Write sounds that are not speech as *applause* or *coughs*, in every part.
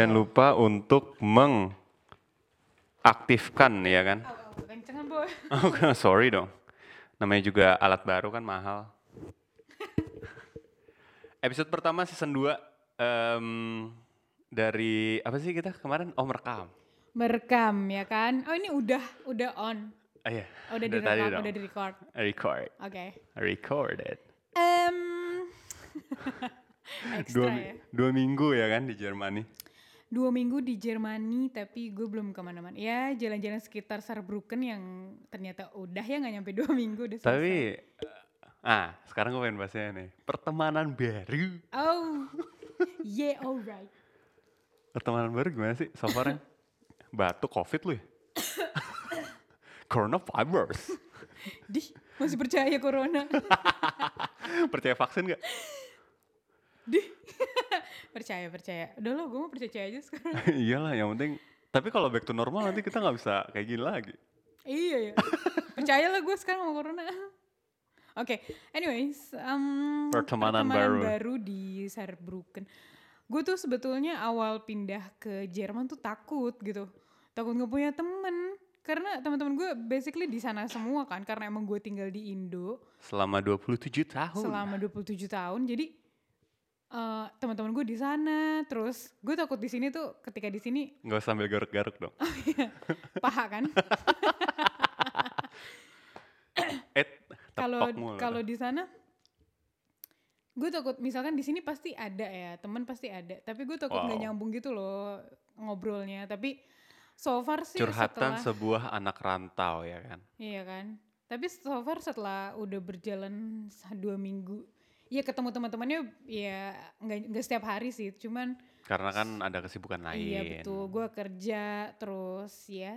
Jangan lupa untuk mengaktifkan ya kan. Boy. *laughs* Oh, sorry dong. Namanya juga alat baru kan mahal. *laughs* Episode pertama season 2 em, dari apa sih kita kemarin? Oh merekam. Merekam ya kan? Oh ini udah udah on. Ah iya. Oh, udah, tadi direkam, udah di record. Record. Oke. Recorded. Em *laughs* ekstra Dua, ya. dua minggu ya kan di Jermani. Dua minggu di Jermani tapi gue belum ke mana-mana. Ya jalan-jalan sekitar Saarbrücken yang ternyata udah ya nggak nyampe dua *laughs* minggu udah selesai. Tapi ah sekarang gue pengen bahasnya nih pertemanan baru. Oh, yeah alright. Pertemanan baru gimana sih so far *laughs* Batuk covid lu ya? *laughs* Coronavirus. Dih, masih percaya corona? Percaya vaksin gak? Dih, percaya percaya. Udah lo, gue mau percaya aja sekarang. *laughs* Iyalah yang penting. Tapi kalau back to normal nanti kita nggak bisa kayak gini lagi. iya ya, percayalah gue sekarang sama corona. Oke, anyways, um, Pertemanan baru. di Saarbrücken. Gue tuh sebetulnya awal pindah ke Jerman tuh takut gitu, takut nggak punya temen. Karena teman-teman gue basically di sana semua kan, karena emang gue tinggal di Indo Selama 27 tahun. selama 27 tahun. Jadi eh teman-teman gue di sana, terus gue takut di sini tuh ketika di sini Nggak sambil garuk-garuk dong. paha kan. *laughs* Eh, kalau kalau di sana gue takut misalkan di sini pasti ada ya teman pasti ada tapi gue takut nggak Wow. nyambung gitu loh ngobrolnya tapi so far sih Curhatan setelah sebuah anak rantau ya kan. iya kan tapi so far setelah udah berjalan dua minggu ya ketemu teman-temannya ya nggak setiap hari sih cuman Karena kan ada kesibukan lain. iya betul gue kerja terus ya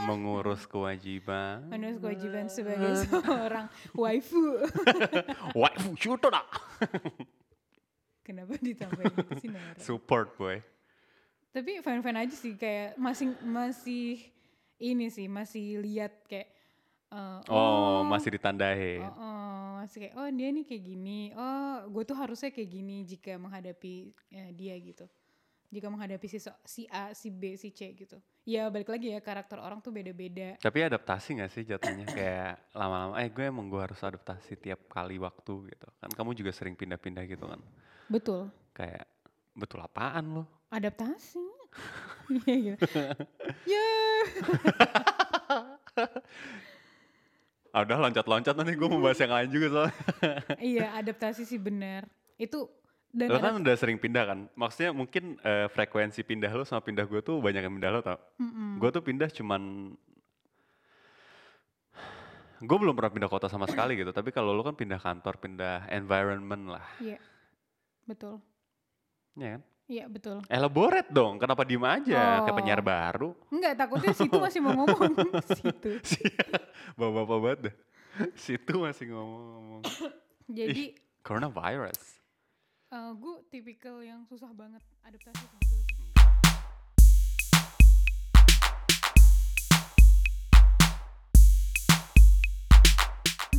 Mengurus kewajiban. menurut kewajiban sebagai *laughs* seorang waifu *laughs* Waifu dah. *laughs* kenapa ditambahin gitu sih Nora? Support boy. tapi fan fan aja sih kayak masih masih ini sih masih lihat kayak eh, Oh, masih ditandai. oh, oh, masih kayak oh dia nih kayak gini. Oh gue tuh harusnya kayak gini jika menghadapi eh, dia gitu. Jika menghadapi si so- si A si B si C gitu. Ya balik lagi ya karakter orang tuh beda beda Tapi adaptasi gak sih jatuhnya? Kayak lama-lama eh gue emang gue harus adaptasi tiap kali waktu gitu. Kan kamu juga sering pindah-pindah gitu kan. betul. Kayak betul apaan lo? adaptasi. *laughs* Iya gitu. Ya *laughs* Ah, udah loncat-loncat nanti gue mau bahas yang lain juga soalnya. *laughs* iya adaptasi sih benar itu dan Lo ada- kan udah sering pindah kan? Maksudnya mungkin eh, frekuensi pindah lo sama pindah gue tuh banyak yang pindah lo tau? Gue tuh pindah cuman gue belum pernah pindah kota sama sekali gitu. Tapi kalau lo kan pindah kantor, pindah environment lah, iya betul ya kan? Iya betul Elaborate dong, kenapa diem aja? Kayak Oh. penyiar baru. Enggak, takutnya situ masih mau ngomong. *laughs* situ. *laughs* Bapak-bapak banget dah. Situ masih ngomong-ngomong. *coughs* Jadi, Coronavirus. gue tipikal yang susah banget adaptasi.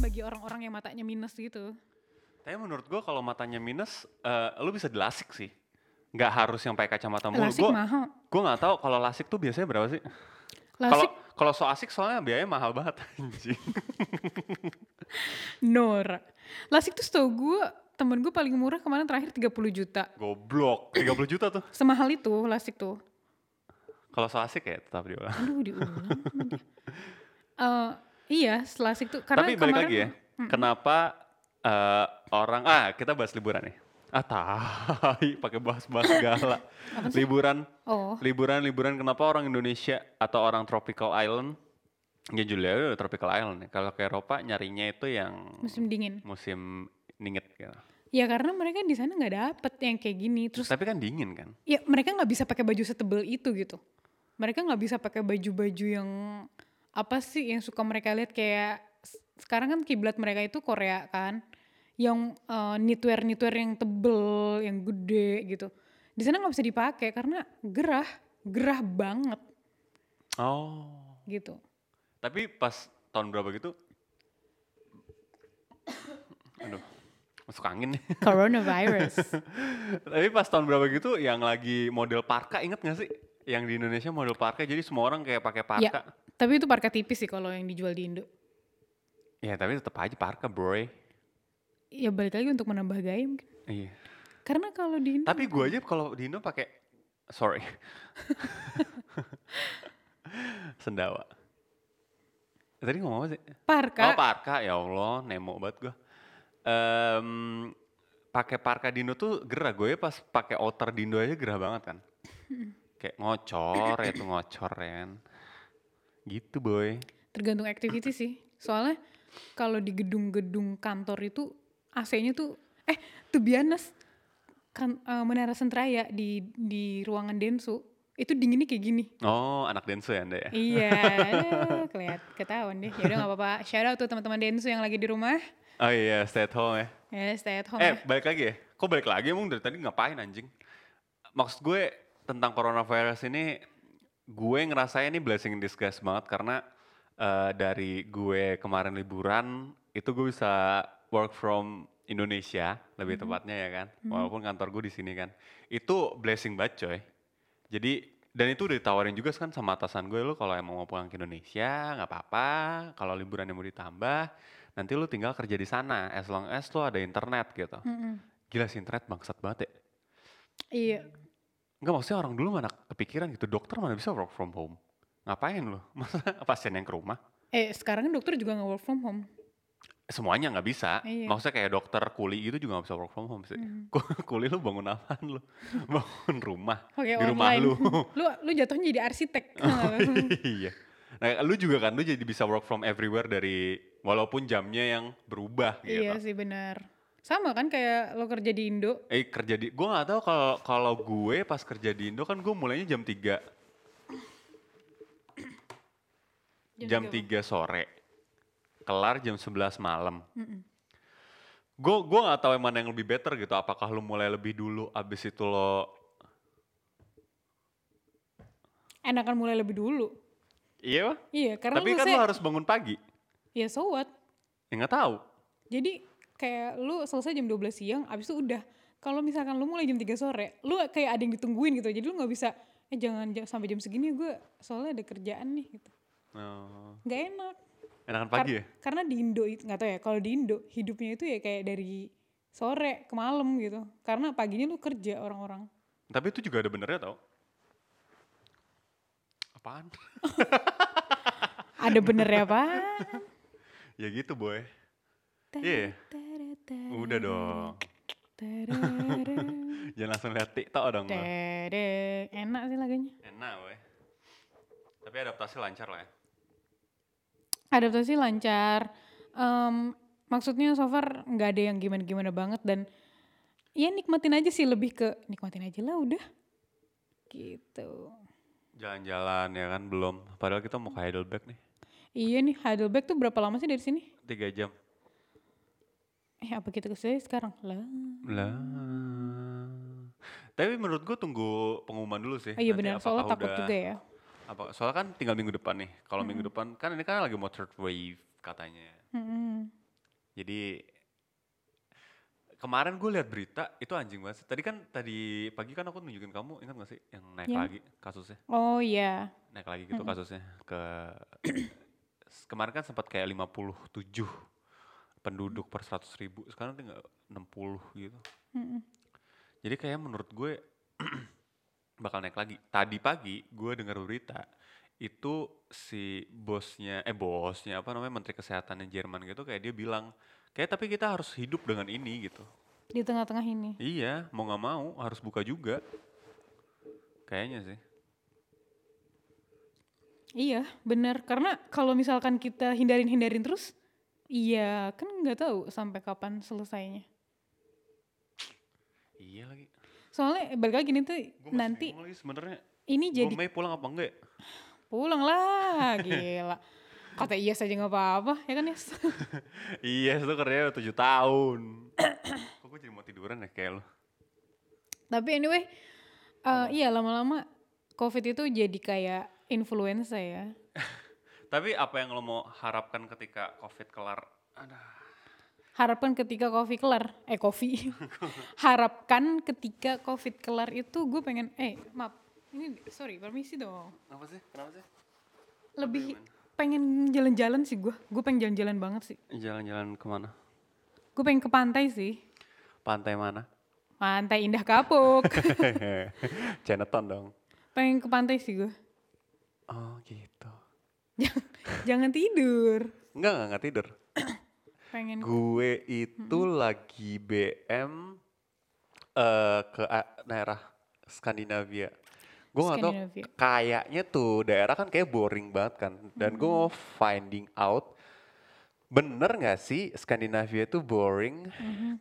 Bagi orang-orang yang matanya minus gitu. Tapi menurut gua kalau matanya minus, eh, lu bisa dilasik sih. Nggak harus yang pakai kacamata mulu. Lasik Gua, mahal. gua nggak tahu kalau lasik tuh biasanya berapa sih? Kalau Lasik kalau so asik soalnya biayanya mahal banget *laughs* anjing. *laughs* Nora. Lasik tuh setahu gue, temen gue paling murah kemarin terakhir 30 juta. Goblok, 30 juta tuh. *clears throat* Semahal itu lasik tuh. Kalau so asik ya tetap diulang. Aduh diulang. *laughs* Eh, iya, lasik tuh. Karena Tapi balik kemarin- lagi ya, kenapa eh, orang ah kita bahas liburan nih. Ah tai, pakai bahas-bahas segala. *laughs* liburan, Oh, liburan, liburan. Kenapa orang Indonesia atau orang tropical island? Ya Julia tropical island nih. Kalau ke Eropa nyarinya itu yang musim dingin. musim dingin gitu. Ya karena mereka di sana nggak dapet yang kayak gini. Terus Tapi kan dingin kan? ya mereka nggak bisa pakai baju setebel itu gitu. Mereka nggak bisa pakai baju-baju yang apa sih yang suka mereka lihat kayak sekarang kan kiblat mereka itu Korea kan, yang eh, knitwear knitwear yang tebel, yang gede gitu. Di sana nggak bisa dipakai karena gerah, gerah banget Oh. gitu. Tapi pas tahun berapa gitu? Aduh. masuk angin nih. Coronavirus. *laughs* Tapi pas tahun berapa gitu yang lagi model parka inget gak sih? Yang di Indonesia model parka jadi semua orang kayak pakai parka. ya, tapi itu parka tipis sih kalau yang dijual di Indo. Ya tapi tetap aja parka bro. Ya balik lagi untuk menambah gaya mungkin. Iya. Karena kalau di Indo Tapi gue aja kalau di Indo pakai sorry. *laughs* Sendawa. Tadi ngomong apa sih? parka Oh parka ya Allah nemo banget gue. Em pakai parka di Indo tuh gerah gue pas pakai outer di Indo aja gerah banget kan. *laughs* Kayak ngocor ya tuh ngocor ya kan. Gitu boy. tergantung activity sih. Soalnya kalau di gedung-gedung kantor itu AC-nya tuh eh tuh bianas kan eh, Menara Sentraya di di ruangan Densu itu dinginnya kayak gini. Oh anak densu ya anda ya? iya, *laughs* aduh, kelihat ketahuan deh. Ya udah nggak apa-apa. Shout out tuh teman-teman Densu yang lagi di rumah. Oh iya stay at home ya. Ya stay at home Eh ya. balik lagi ya? Kok balik lagi emang dari tadi ngapain anjing? Maksud gue tentang coronavirus ini gue ngerasain ini blessing in disguise banget karena eh, dari gue kemarin liburan itu gue bisa work from Indonesia lebih tepatnya ya kan. Walaupun kantor gue di sini kan. Itu blessing banget coy. Jadi dan itu udah ditawarin juga kan sama atasan gue lo kalau emang mau pulang ke Indonesia nggak apa-apa. Kalau liburannya mau ditambah nanti lu tinggal kerja di sana as long as lo ada internet gitu. Mm-mm. gila sih internet bangsat banget ya. Iya. Enggak maksudnya orang dulu mana kepikiran gitu. Dokter mana bisa work from home? Ngapain lu? *laughs* Masa pasien yang ke rumah? Eh sekarang kan dokter juga nggak work from home. Semuanya nggak bisa Iya. maksudnya kayak dokter kuli gitu juga nggak bisa work from home sih *laughs* Ku- kuli lu bangun apaan lu *laughs* bangun rumah Oke di rumah online. lu *laughs* lu lu jatuhnya jadi arsitek. iya nah lu juga kan lu jadi bisa work from everywhere dari walaupun jamnya yang berubah gitu Iya sih benar. Sama kan kayak lo kerja di Indo. Eh kerja di, gue nggak tahu kalau kalau gue pas kerja di Indo kan gue mulainya jam 3 jam 3 sore, kelar jam 11 malam. Gue gue nggak tahu yang mana yang lebih better gitu. Apakah lu mulai lebih dulu, abis itu lo Enakan mulai lebih dulu. iya? Iya karena Tapi lu kan lu harus bangun pagi. ya so what? Ya nggak tahu. Jadi kayak lu selesai jam 12 siang, abis itu udah. Kalau misalkan lu mulai jam 3 sore, lu kayak ada yang ditungguin gitu. Jadi lu nggak bisa, eh jangan ja- sampai jam segini gue soalnya ada kerjaan nih gitu. Oh, Nggak enak. Enakan Kar- pagi ya? Karena di Indo itu nggak tahu ya. Kalau di Indo hidupnya itu ya kayak dari sore ke malam gitu. Karena paginya lu kerja orang-orang. Tapi itu juga ada benernya tau. Apaan? *laughs* Ada benernya apa? ya gitu boy. Iya. Udah dong. *laughs* Jangan langsung lihat TikTok dong. Enak sih lagunya. Enak boy. Tapi adaptasi lancar lah ya. Adaptasi lancar. Em, maksudnya so far nggak ada yang gimana-gimana banget dan ya nikmatin aja sih lebih ke nikmatin aja lah udah. Gitu. Jalan-jalan ya kan belum. Padahal kita mau ke Heidelberg nih. Iya nih Heidelberg tuh berapa lama sih dari sini? Tiga jam. Eh apa kita ke sini sekarang? Lah. Lah. Tapi menurut gue tunggu pengumuman dulu sih. Oh, iya benar, soalnya takut udah- juga ya. Apa, soalnya kan tinggal minggu depan nih. Kalau minggu depan kan ini kan lagi mau third wave katanya. Mm-mm. Jadi kemarin gue lihat berita itu anjing banget. sih. Tadi kan tadi pagi kan aku nunjukin kamu ingat gak sih yang naik Yang? lagi kasusnya? Oh iya. Naik lagi gitu kasusnya ke *coughs* kemarin kan sempat kayak 57 penduduk per 100 ribu sekarang tinggal 60 gitu. Mm-mm. Jadi kayak menurut gue bakal naik lagi. Tadi pagi gue dengar berita itu si bosnya eh bosnya apa namanya menteri kesehatannya Jerman gitu kayak dia bilang kayak tapi kita harus hidup dengan ini gitu. Di tengah-tengah ini. Iya, mau nggak mau harus buka juga. Kayaknya sih. Iya, benar. Karena kalau misalkan kita hindarin-hindarin terus, iya kan nggak tahu sampai kapan selesainya. Iya lagi. Soalnya eh, balik lagi nih tuh masih nanti lagi sebenarnya. ini jadi Mei pulang apa enggak ya? pulang lah, gila. Kata iya saja nggak apa-apa, ya kan Yes? iya, itu kerja 7 tahun. Kok gue jadi mau tiduran ya kayak lo? Tapi anyway, eh, iya lama-lama COVID itu jadi kayak influenza ya. *laughs* Tapi apa yang lo mau harapkan ketika COVID kelar? Aduh. *laughs* Harapkan ketika covid kelar, eh covid. Harapkan ketika covid kelar itu gue pengen, eh maaf, ini sorry permisi dong. Apa sih? Kenapa sih? Lebih pengen jalan-jalan sih gue, gue pengen jalan-jalan banget sih. Jalan-jalan ke mana? Gue pengen ke pantai sih, Pantai mana? pantai Indah Kapuk. *laughs* Chinatown dong. pengen ke pantai sih gue. Oh gitu. Jangan, *laughs* jangan tidur. Enggak, enggak, enggak tidur. Pengen Gue itu lagi BM eh ke daerah Skandinavia. Gue gak tau, kayaknya tuh daerah kan kayak boring banget kan. Dan gue mau finding out, bener gak sih Skandinavia itu boring?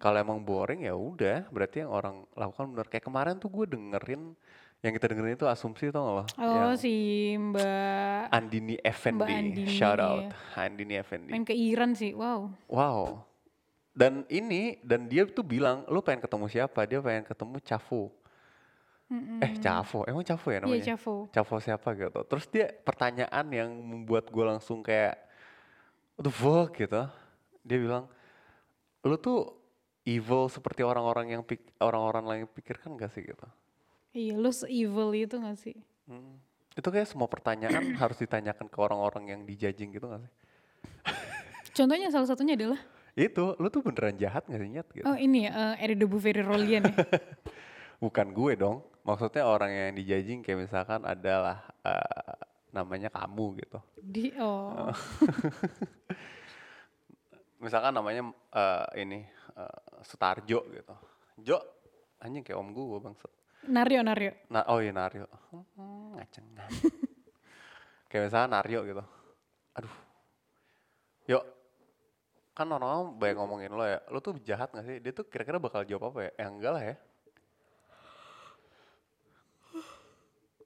Kalau emang boring ya udah, berarti yang orang lakukan bener. Kayak kemarin tuh gue dengerin, yang kita dengerin itu asumsi tau gak lo? Oh Yang si Mbak Andini Effendi, Andini, shout out. iya. Andini Effendi. main ke Iran sih, wow. Wow. Dan ini dan dia tuh bilang, lu pengen ketemu siapa? Dia pengen ketemu Cavo. Eh Cavo, emang Cavo ya Iya namanya? Cavo. Cavo siapa gitu. Terus dia pertanyaan yang membuat gue langsung kayak, the fuck gitu. Dia bilang, lu tuh evil seperti orang-orang yang pik- orang-orang lain pikirkan gak sih gitu. Iya, lu se-evil itu gak sih? Hmm. Itu kayak semua pertanyaan *clears throat* harus ditanyakan ke orang-orang yang dijajing gitu gak sih? *laughs* Contohnya salah satunya adalah, Itu, lu tuh beneran jahat gak sih Nyet? Gitu. oh ini ya, uh, Erido Buveri Rolian ya. *laughs* Bukan gue dong. Maksudnya orang yang dijajing kayak misalkan adalah eh, namanya kamu gitu. Di, oh, *laughs* Misalkan namanya eh, ini eh, Sutarjo gitu. Jo, anjing kayak om gue bangset. Naryo, Naryo. Nah, oh iya Naryo. Hmm, ngacengan. *laughs* kayak misalkan Naryo gitu. Aduh. Yuk. Kan orang-orang banyak ngomongin lo ya. Lo tuh jahat gak sih? Dia tuh kira-kira bakal jawab apa ya? Ya enggak lah ya.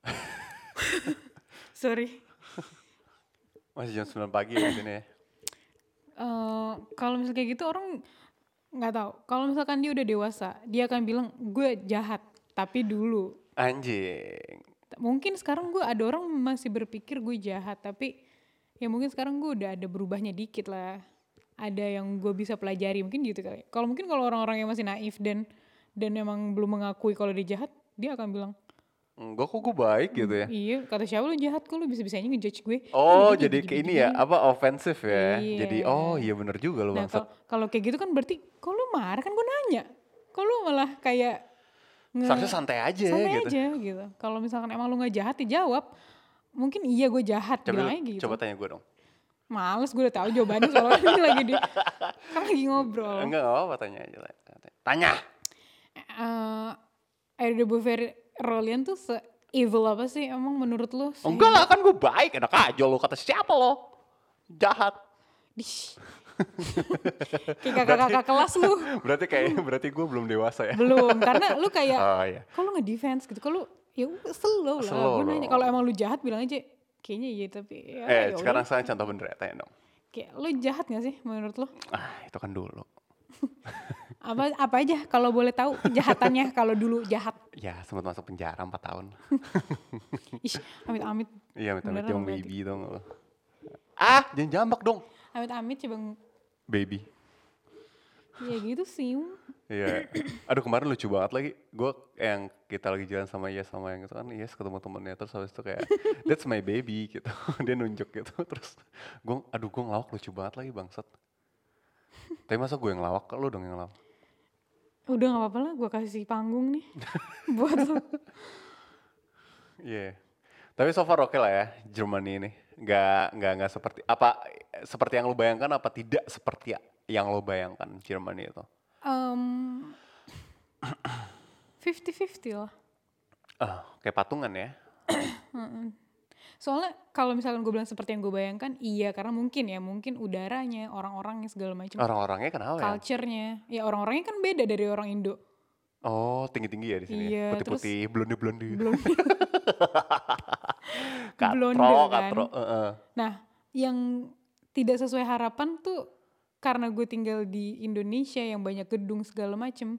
*laughs* Sorry. Masih jam 9 pagi ya di sini ya. Eh, kalau misalnya kayak gitu orang nggak tahu. Kalau misalkan dia udah dewasa, dia akan bilang gue jahat. Tapi dulu, Anjing. mungkin sekarang gue ada orang masih berpikir gue jahat. Tapi ya mungkin sekarang gue udah ada berubahnya dikit lah. Ada yang gue bisa pelajari mungkin gitu kali. Kalau mungkin kalau orang-orang yang masih naif dan dan emang belum mengakui kalau dia jahat, dia akan bilang Enggak kok gue baik gitu ya. iya kata siapa lu jahat kok lu bisa-bisanya ngejudge gue. Oh, jadi kayak ini ya, apa ofensif ya. Jadi Iya. oh iya bener juga lu Nah kalau kayak gitu kan berarti kok lu marah kan gue nanya. Kok lu malah kayak nge- Seharusnya santai aja santai gitu. aja gitu. Kalau misalkan emang lu nggak jahat ya jawab. Mungkin iya gue jahat Coba, bilang aja gitu. coba tanya gue dong. Males gue udah tahu jawabannya soalnya ini lagi di kan lagi ngobrol. Enggak, apa-apa tanya aja. Tanya. Eh Air de Beauvoir Rolian tuh se evil apa sih emang menurut lu? Enggak lah, kan gue baik. Enak aja lo kata siapa lo? Jahat. Dish. *laughs* kayak kakak-kakak kelas lu. *laughs* Berarti kayak berarti gue belum dewasa ya. Belum, karena lu *laughs* kayak Oh iya. kalau nggak defense gitu kalau ya slow lah Slow gue nanya kalau emang lu jahat bilang aja kayaknya iya tapi ya, Eh, ya sekarang saya contoh bener ya, tanya dong. kayak lu jahat gak sih menurut lu Ah, itu kan dulu. apa apa aja kalau boleh tahu kejahatannya kalau dulu jahat Ya, sempat masuk penjara 4 tahun. Ih, amit amit Iya, Beneran jam berarti. baby dong. Ah, jangan jambak dong. Amit amit coba Baby. ya gitu sih Iya. Aduh kemarin lucu banget lagi. Gue yang kita lagi jalan sama Yes sama yang itu kan Yes ketemu temennya terus habis itu kayak that's my baby gitu. *laughs* Dia nunjuk gitu terus gue aduh gue ngelawak lucu banget lagi bangsat. Tapi masa gue yang ngelawak lu dong yang ngelawak. udah nggak apa-apa lah gue kasih panggung nih *laughs* buat lu Iya. Tapi so far oke lah ya Germany ini. Gak, nggak nggak seperti apa seperti yang lu bayangkan apa tidak seperti yang lu bayangkan Germany itu. Em, 50-50 lah Ah, kayak patungan ya. soalnya kalau misalkan gue bilang seperti yang gue bayangkan iya karena mungkin ya mungkin udaranya orang-orangnya segala macam Orang-orangnya kenapa ya? culture-nya ya orang-orangnya kan beda dari orang Indo Oh, tinggi-tinggi ya di sini. Iya, ya? Putih-putih, blonde-blonde. *laughs* *laughs* Katro, kan. katro. heeh. nah yang tidak sesuai harapan tuh karena gue tinggal di Indonesia yang banyak gedung segala macem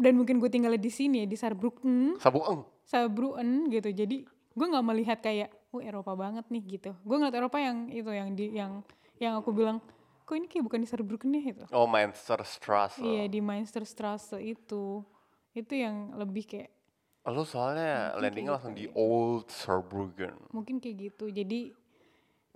dan mungkin gue tinggal di sini ya di Saarbrücken Sabueng. Saarbrücken gitu jadi gue nggak melihat kayak oh Eropa banget nih gitu gue ngeliat Eropa yang itu yang di yang yang aku bilang kok ini kayak bukan di Saarbrücken ya itu Oh, Mainster Strasse. iya di Meisterstraße itu itu yang lebih kayak Lu soalnya Mungkin landingnya kayak langsung gitu di ya. Old Saarbrücken. mungkin kayak gitu jadi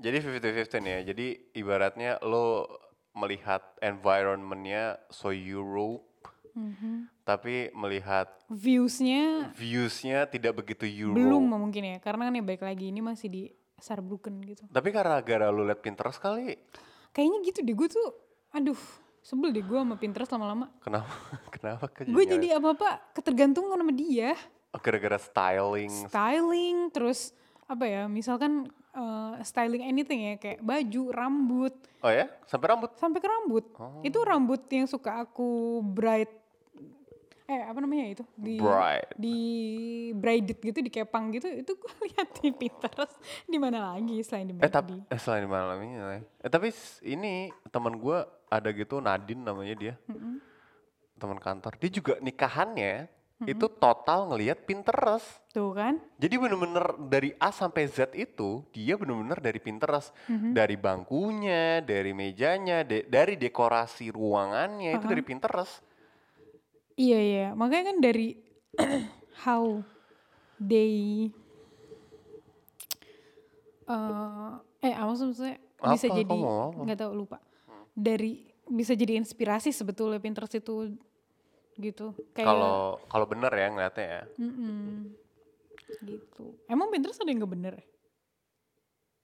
Jadi 50-50 nih ya. Jadi ibaratnya lo melihat environmentnya so Europe, mhm, tapi melihat viewsnya viewsnya tidak begitu Euro. belum mungkin ya karena kan ya baik lagi ini masih di Saarbrücken gitu Tapi karena gara lu liat Pinterest kali, kayaknya gitu deh gue tuh aduh sebel deh gue sama Pinterest lama-lama kenapa? *laughs* kenapa ke gue jadi apa-apa ketergantungan sama dia gara-gara styling. styling terus apa ya misalkan eh, styling anything ya kayak baju rambut Oh ya? Sampai rambut? sampai ke rambut itu rambut yang suka aku bright eh apa namanya itu di Bright. di braided gitu di kepang gitu itu gue *laughs* lihat di Pinterest di mana lagi selain di Eh tapi eh, selain di malamnya ya. Eh tapi ini teman gua ada gitu Nadine namanya dia. Teman kantor. Dia juga nikahannya itu total ngelihat Pinterest. tuh kan Jadi bener-bener dari A sampai Z itu dia bener-bener dari Pinterest, dari bangkunya, dari mejanya, de- dari dekorasi ruangannya itu dari Pinterest. Iya iya, makanya kan dari *clears throat* how they eh eh apa maksudnya bisa Apa? jadi nggak tahu lupa. Dari bisa jadi inspirasi sebetulnya Pinterest itu gitu. Kalau kalau bener ya ngeliatnya ya. Mm-mm. gitu. Emang Pinterest ada yang nggak bener? ya?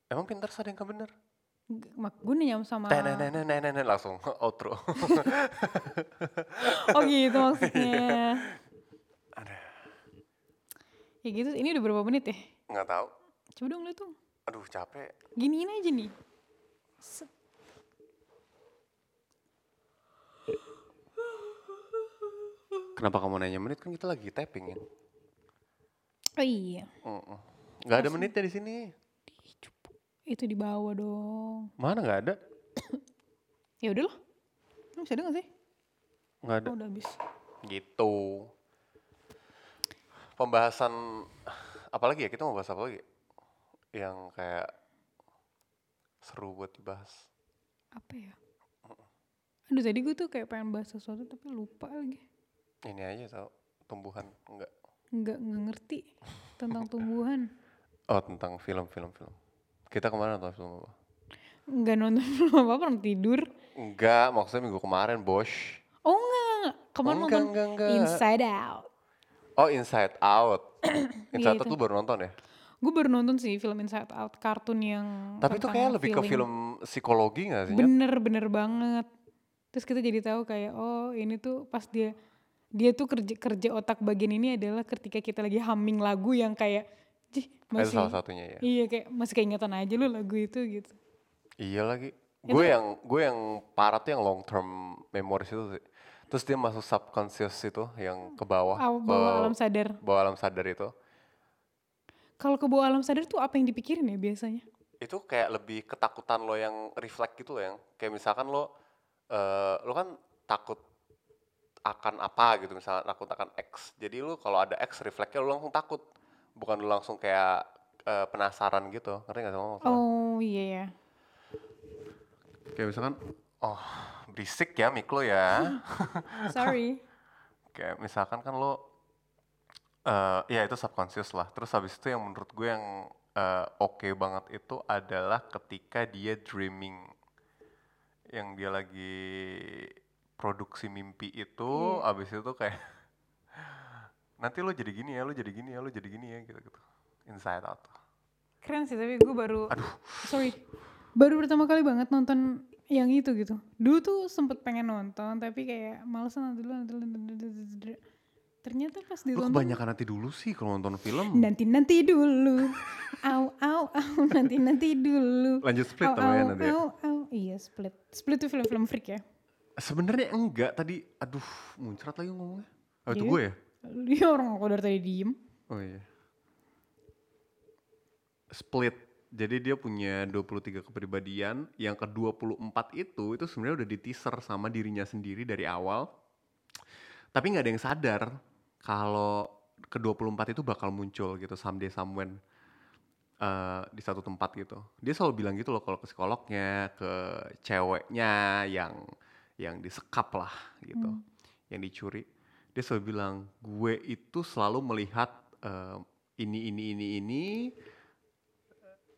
Emang Pinterest ada yang gak bener? Mak gue nanya sama Tenenenenenenen langsung *laughs* outro. *laughs* Oh gitu maksudnya. *laughs* Ada. ya gitu, ini udah berapa menit ya? Nggak tahu. Coba dong lihat tuh. Aduh capek. Giniin aja nih. Set. Kenapa kamu nanya menit kan kita lagi tapping ya? Oh iya. Mm-mm. Nggak ada menitnya di sini. Itu di bawah dong. Mana nggak ada? *coughs* Ya udah. Lu Masih ada gak sih? Nggak ada. Oh, udah habis. Gitu. Pembahasan apalagi ya? Kita mau bahas apa lagi? Yang kayak seru buat dibahas. Apa ya? Aduh tadi gue tuh kayak pengen bahas sesuatu tapi lupa lagi. Ini aja tau tumbuhan enggak. Nggak, nggak ngerti tentang tumbuhan. Oh tentang film-film film. Kita ke mana nonton film apa? Nggak nonton *laughs* film apa-apa, orang tidur. Enggak, maksudnya minggu kemarin bos. Oh enggak, kemarin Enggak, nonton enggak, enggak. Inside Out. Oh Inside Out. *clears throat* Inside Out tuh baru nonton ya? Gue baru nonton sih film Inside Out, kartun yang Tapi itu kayak lebih ke film psikologi gak sih? Bener, bener banget. Terus kita jadi tahu kayak, oh ini tuh pas dia, dia tuh kerja kerja otak bagian ini adalah ketika kita lagi humming lagu yang kayak, Jih, Itu masih, salah satunya ya. iya kayak masih keingetan aja lu lagu itu gitu. Iya lagi. Gue yang gue yang parah tuh yang long term memories itu sih. Terus dia masuk subconscious itu yang ke bawah, Aw, ke bawah alam sadar. bawah alam sadar itu. Kalau ke bawah alam sadar tuh apa yang dipikirin ya biasanya? Itu kayak lebih ketakutan lo yang reflect gitu loh yang kayak misalkan lo eh lo kan takut akan apa gitu misalnya takut akan X. Jadi lo kalau ada X refleksnya lo langsung takut. Bukan lo langsung kayak eh, penasaran gitu. Ngerti gak sama? Oh iya ya. Kayak misalkan oh berisik ya mik lo ya. *gasps* Sorry. *laughs* kayak misalkan kan lo eh ya itu subconscious lah terus habis itu yang menurut gue yang eh, oke banget itu adalah ketika dia dreaming yang dia lagi produksi mimpi itu abis itu kayak *laughs* nanti lo jadi gini ya lo jadi gini ya lo jadi gini ya gitu gitu inside out Keren sih tapi gue baru, sorry, baru pertama kali banget nonton yang itu gitu. Dulu tuh sempet pengen nonton tapi kayak malesan nanti dulu, nanti dulu, nanti nanti. Ternyata pas lo ditonton kebanyakan nanti dulu sih kalau nonton film nanti nanti dulu, au au au nanti nanti dulu. lanjut split Au, au, nanti ya. au, au. Iya split, split tuh film-film freak ya. Sebenarnya enggak tadi aduh muncrat lagi ngomongnya oh, itu Iya. gue ya Dia orang aku dari tadi diem. Oh iya. Split. Jadi dia punya 23 kepribadian, yang ke-24 itu itu sebenarnya udah di teaser sama dirinya sendiri dari awal. Tapi nggak ada yang sadar kalau ke-24 itu bakal muncul gitu someday somewhen. eh, di satu tempat gitu. Dia selalu bilang gitu loh kalau ke psikolognya, ke ceweknya yang yang disekap lah gitu, yang dicuri. Dia selalu bilang gue itu selalu melihat eh, ini ini ini ini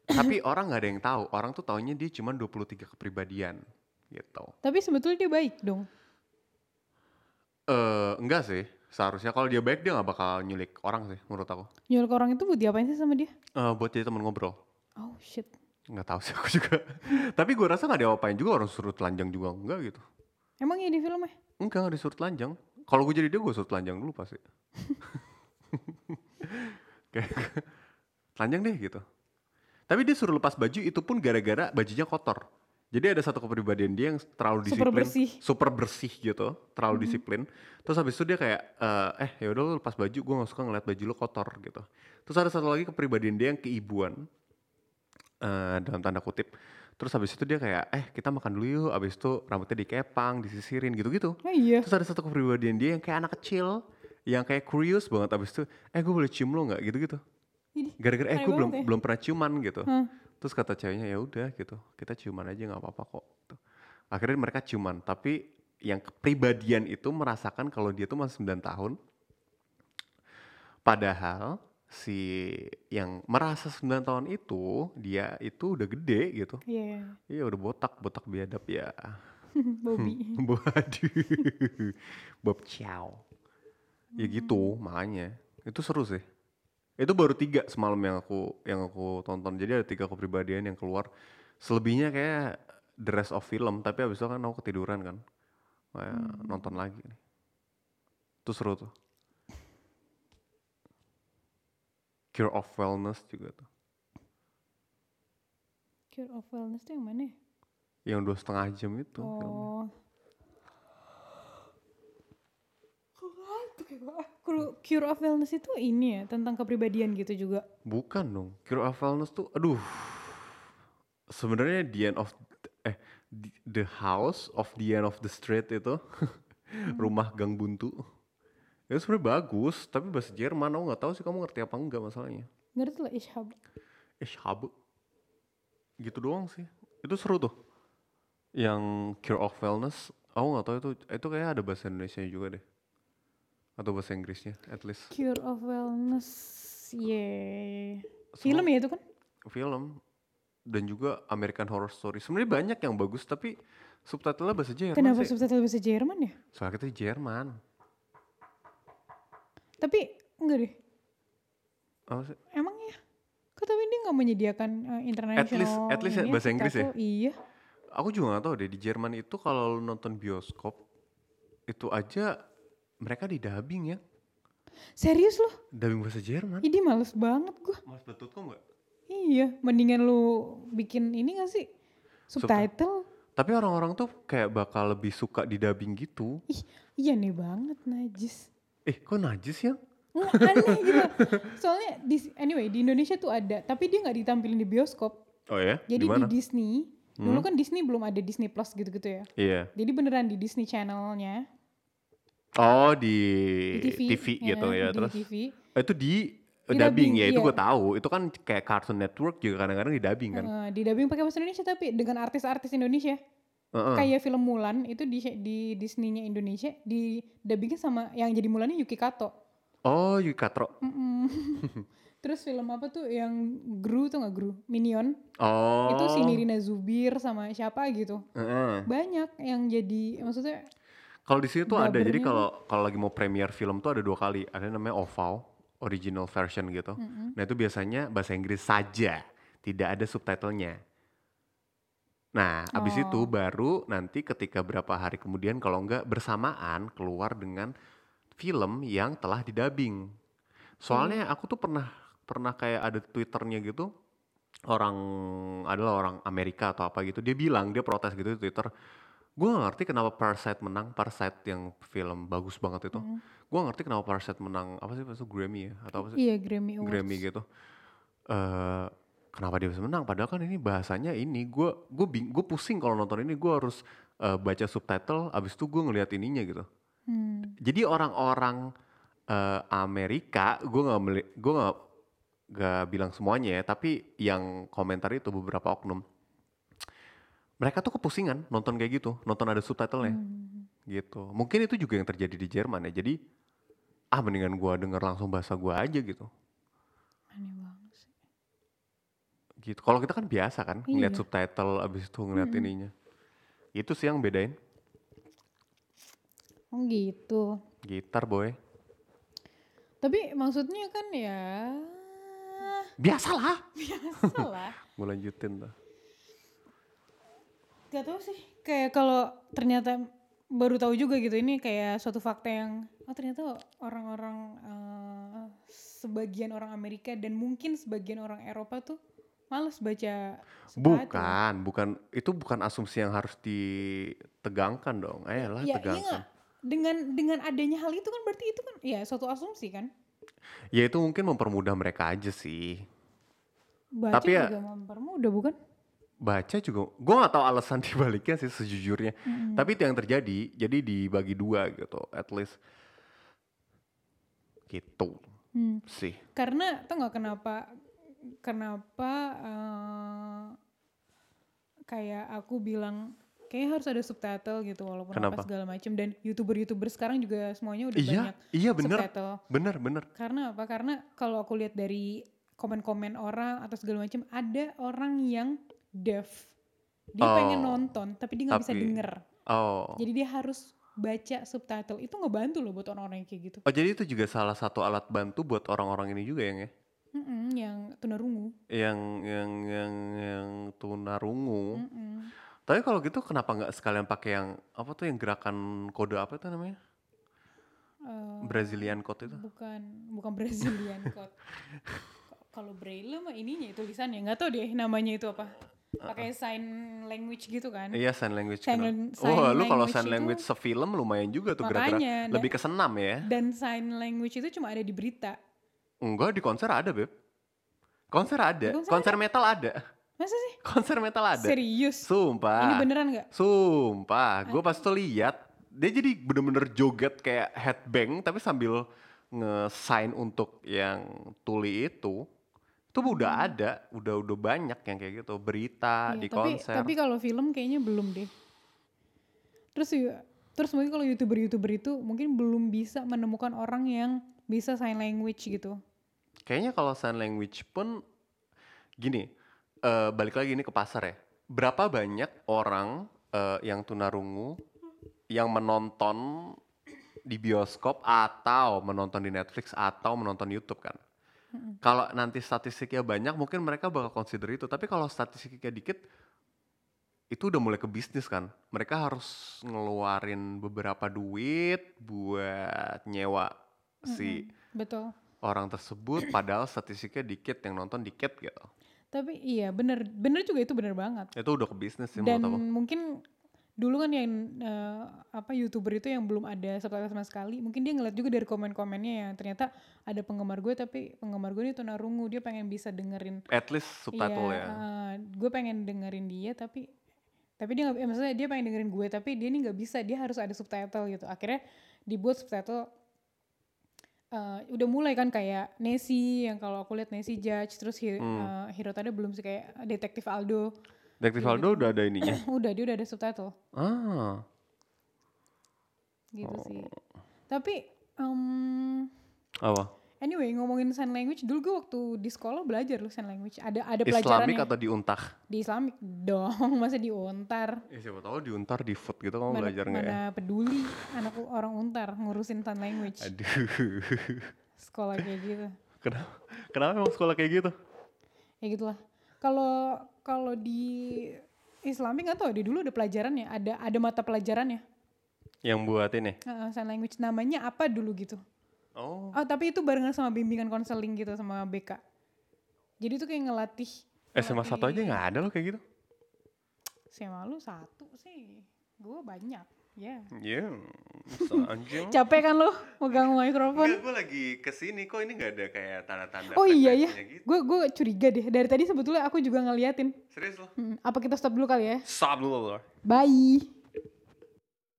tapi orang nggak ada yang tahu. Orang tuh taunya dia cuma 23 kepribadian gitu. Tapi sebetulnya dia baik dong. Eh enggak sih. Seharusnya kalau dia baik dia nggak bakal nyulik orang sih menurut aku. Nyulik orang itu buat diapain sih sama dia? Eh buat jadi teman ngobrol. Oh shit. Nggak tahu sih aku juga. *laughs* Tapi gue rasa nggak diapain juga orang suruh telanjang juga enggak gitu. Emang iya di filmnya? Enggak nggak disuruh telanjang. Kalau gue jadi dia gue suruh telanjang dulu pasti. *laughs* Kayak telanjang deh gitu. Tapi dia suruh lepas baju itu pun gara-gara bajunya kotor. Jadi ada satu kepribadian dia yang terlalu disiplin, Super bersih. super bersih gitu, terlalu disiplin. Terus habis itu dia kayak eh, eh ya udah lu lepas baju, gue gak suka ngeliat baju lu kotor gitu. Terus ada satu lagi kepribadian dia yang keibuan eh dalam tanda kutip. Terus habis itu dia kayak eh kita makan dulu yuk. Habis itu rambutnya dikepang, disisirin gitu-gitu. Oh iya. Terus ada satu kepribadian dia yang kayak anak kecil, yang kayak curious banget abis itu, eh gue boleh cium lo nggak gitu-gitu. Gara-gara eh gue belum ya. belum pernah ciuman gitu. Hah. Terus kata ceweknya ya udah gitu, kita ciuman aja nggak apa-apa kok. Gitu. Akhirnya mereka ciuman, tapi yang kepribadian itu merasakan kalau dia tuh masih 9 tahun. Padahal si yang merasa 9 tahun itu dia itu udah gede gitu. Iya. Iya udah botak, botak biadab ya. *laughs* Bobby. *laughs* Waduh. Bob Chow. Ya gitu, makanya. Itu seru sih. Itu baru tiga semalam yang aku yang aku tonton. Jadi ada tiga kepribadian yang keluar. Selebihnya kayak the rest of film. Tapi abis itu kan aku ketiduran kan. Kayak nonton lagi. Itu seru tuh. Cure of Wellness juga tuh. Cure of Wellness tuh yang mana? ya? Yang dua setengah jam itu. filmnya. Oh. Cure- Cure of Wellness itu ini ya tentang kepribadian gitu juga. Bukan dong. Cure of Wellness tuh, aduh. Sebenarnya the end of eh the, the house of the end of the street itu *laughs* rumah gang buntu. Itu sebenarnya bagus, tapi bahasa Jerman aku nggak tahu sih kamu ngerti apa enggak masalahnya. Ngerti lah Ishab. Eh, habu. Gitu doang sih. Itu seru tuh. Yang Cure of Wellness, aku nggak tahu itu itu kayak ada bahasa Indonesia juga deh. Atau bahasa Inggrisnya, at least. Cure of Wellness. Yeah. Film ya itu kan? film dan juga American Horror Story. Sebenarnya banyak yang bagus tapi subtitlenya bahasa Jerman Kenapa sih. subtitle bahasa Jerman ya? Soalnya kita di Jerman. Tapi enggak deh. Apa sih? Emang ya? Kok tapi dia nggak menyediakan uh, international at least ya ini bahasa Inggris ya? subtitle? Iya. Aku juga gak tahu deh di Jerman itu kalau lu nonton bioskop itu aja mereka di dubbing ya. Serius loh? Dubbing bahasa Jerman. Ini males banget gua. Mas Betut kok enggak? Iya, mendingan lu bikin ini gak sih? Subtitle? Tapi orang-orang tuh kayak bakal lebih suka di dubbing gitu. Ih, iya nih banget najis. Eh, kok najis ya? Nggak aneh gitu. Soalnya di, anyway di Indonesia tuh ada, tapi dia nggak ditampilin di bioskop. Oh ya? Jadi di di? Disney, dulu kan Disney belum ada Disney Plus gitu-gitu ya. Iya. Jadi beneran di Disney Channelnya, Oh, di, di TV, gitu ya. di Terus TV. Oh, itu di, Di dubbing, dubbing, ya itu iya. gue tahu. Itu kan kayak Cartoon Network juga kadang-kadang di dubbing kan. Eh, di dubbing pakai bahasa Indonesia tapi dengan artis-artis Indonesia. Heeh. Kayak film Mulan itu di di Disney-nya Indonesia di dubbingnya sama yang jadi Mulannya Yuki Kato. Oh, Yuki Katro. Mm-mm. *laughs* Terus film apa tuh yang Gru tuh nggak Gru? Minion. Oh. Itu si Nirina Zubir sama siapa gitu. Heeh. Banyak yang jadi maksudnya Kalau di sini tuh ada. Jadi kalau kalau lagi mau premiere film tuh ada dua kali. Ada namanya OVAL, original version gitu. Nah itu biasanya bahasa Inggris saja, tidak ada subtitlenya. Nah, abis Oh. itu baru nanti ketika berapa hari kemudian kalau enggak bersamaan keluar dengan film yang telah didubbing. Soalnya aku tuh pernah pernah kayak ada twitternya gitu orang adalah orang Amerika atau apa gitu dia bilang dia protes gitu di Twitter gue gak ngerti kenapa Parasite menang Parasite yang film bagus banget itu gue gak ngerti kenapa Parasite menang apa sih itu Grammy ya atau apa sih iya Grammy Awards. Grammy gitu eh kenapa dia bisa menang padahal kan ini bahasanya ini gue gue gue pusing kalau nonton ini gue harus eh, baca subtitle abis itu gue ngeliat ininya gitu Hmm. jadi orang-orang eh, Amerika gue nggak meli- gue nggak gak bilang semuanya ya, tapi yang komentar itu beberapa oknum. Mereka tuh kepusingan nonton kayak gitu, nonton ada subtitlenya Hmm. gitu. Mungkin itu juga yang terjadi di Jerman ya. Jadi ah mendingan gua denger langsung bahasa gua aja gitu. Aneh banget sih. Gitu. Kalau kita kan biasa kan ngeliat Iya. subtitle abis itu ngeliat Mm-mm. ininya. Itu sih yang bedain. Oh gitu. Gitar boy. Tapi maksudnya kan ya Biasalah. *laughs* *laughs* salah. Gue lanjutin tuh. Gak tau sih. Kayak kalau ternyata baru tahu juga gitu ini kayak suatu fakta yang oh ternyata orang-orang eh, sebagian orang Amerika dan mungkin sebagian orang Eropa tuh males baca subtitle. Bukan, bukan itu bukan asumsi yang harus ditegangkan dong. Ayolah Ya, iya tegangkan. nggak? Dengan dengan adanya hal itu kan berarti itu kan ya suatu asumsi kan. Ya itu mungkin mempermudah mereka aja sih. Baca Tapi ya- juga mempermudah bukan? Baca juga, gue gak tahu alasan *laughs* dibaliknya sih sejujurnya. Mm-mm. Tapi itu yang terjadi, jadi dibagi dua gitu, at least. Gitu Hmm. sih. Karena tau nggak kenapa kenapa eh, kayak aku bilang kayaknya harus ada subtitle gitu walaupun Kenapa? apa segala macam dan youtuber-youtuber sekarang juga semuanya udah Iya, banyak iya bener, subtitle. bener, bener. Karena apa? Karena kalau aku lihat dari komen-komen orang atau segala macam ada orang yang deaf. Dia pengen Oh, nonton tapi dia nggak bisa denger. Oh. Jadi dia harus baca subtitle. Itu ngebantu loh buat orang-orang yang kayak gitu. Oh jadi itu juga salah satu alat bantu buat orang-orang ini juga yang ya? Mm-mm, yang tunarungu. Yang yang yang yang tunarungu. Mm-mm. Tapi kalau gitu kenapa nggak sekalian pakai yang apa tuh yang gerakan kode apa itu namanya? Eh, Brazilian code itu? bukan bukan *laughs* Brazilian code. Kalau braille mah ininya itu tulisannya nggak tahu deh namanya itu apa. Pakai sign language gitu kan. Iya sign language. Sign gitu. sign Wah lu kalau language sign itu- language sefilm lumayan juga tuh gerak-gerak. Lebih ke senam ya? Dan sign language itu cuma ada di berita. Enggak di konser ada beb. Konser ada. konser Konser metal ada. Masa sih? Konser metal ada. Serius? Sumpah. Ini beneran nggak? Sumpah, gue pas tuh lihat dia jadi bener-bener joget kayak headbang tapi sambil nge-sign untuk yang tuli itu. Itu udah ada, udah udah banyak yang kayak gitu, berita Iya, di tapi konser. tapi kalau film kayaknya belum deh. Terus ya- terus mungkin kalau youtuber-youtuber itu mungkin belum bisa menemukan orang yang bisa sign language gitu. Kayaknya kalau sign language pun gini, eh, balik lagi ini ke pasar ya. Berapa banyak orang eh, yang tunarungu yang menonton di bioskop atau menonton di Netflix atau menonton YouTube kan? Kalau nanti statistiknya banyak, mungkin mereka bakal consider itu. Tapi kalau statistiknya dikit, itu udah mulai ke bisnis kan. Mereka harus ngeluarin beberapa duit buat nyewa si Betul. orang tersebut padahal statistiknya dikit yang nonton dikit gitu Tapi iya bener bener juga itu bener banget. itu udah ke bisnis sih Dan menurut aku mungkin dulu kan yang eh, apa youtuber itu yang belum ada subtitle sama sekali, mungkin dia ngeliat juga dari komen-komennya yang ternyata ada penggemar gue tapi penggemar gue ini tunarungu dia pengen bisa dengerin at least subtitle Iya, ya eh, gue pengen dengerin dia tapi tapi dia nggak, eh, maksudnya dia pengen dengerin gue tapi dia ini nggak bisa dia harus ada subtitle gitu. Akhirnya dibuat subtitle. Eh, udah mulai kan kayak Nessie yang kalau aku lihat Nessie Judge terus Hi- Hmm. eh, Hirotade belum sih kayak Detektif Aldo. Detektif Aldo udah ada ininya *laughs* udah dia udah ada subtitle ah gitu sih. Oh. Tapi em, apa anyway ngomongin sign language dulu gue waktu di sekolah belajar loh sign language. Ada ada Islamik pelajarannya atau diuntah di Islamik dong. *laughs* Masa di Untar. ya siapa tahu diuntar di food gitu kamu mana, belajar nggak ya? mana peduli anak orang untar ngurusin sign language. Aduh. Sekolah kayak gitu. Kenapa kenapa emang sekolah kayak gitu? Ya gitulah. Kalau kalau di Islamik nggak tahu deh dulu ada pelajarannya ada ada mata pelajarannya yang buat ini? Uh, sign language. Namanya apa dulu gitu oh. Oh tapi itu barengan sama bimbingan konseling gitu sama BK jadi itu kayak ngelatih SMA satu aja nggak ada loh kayak gitu? SMA lu satu sih. Gue banyak ya. Iya, anjing. *laughs* capek kan lo megang mikrofon? Gue lagi ke sini kok. Ini nggak ada kayak tanda-tanda. oh iya ya gitu. gue gue curiga deh. Dari tadi sebetulnya aku juga ngeliatin. Serius loh. Hmm, apa kita stop dulu kali ya? Stop dulu loh. bye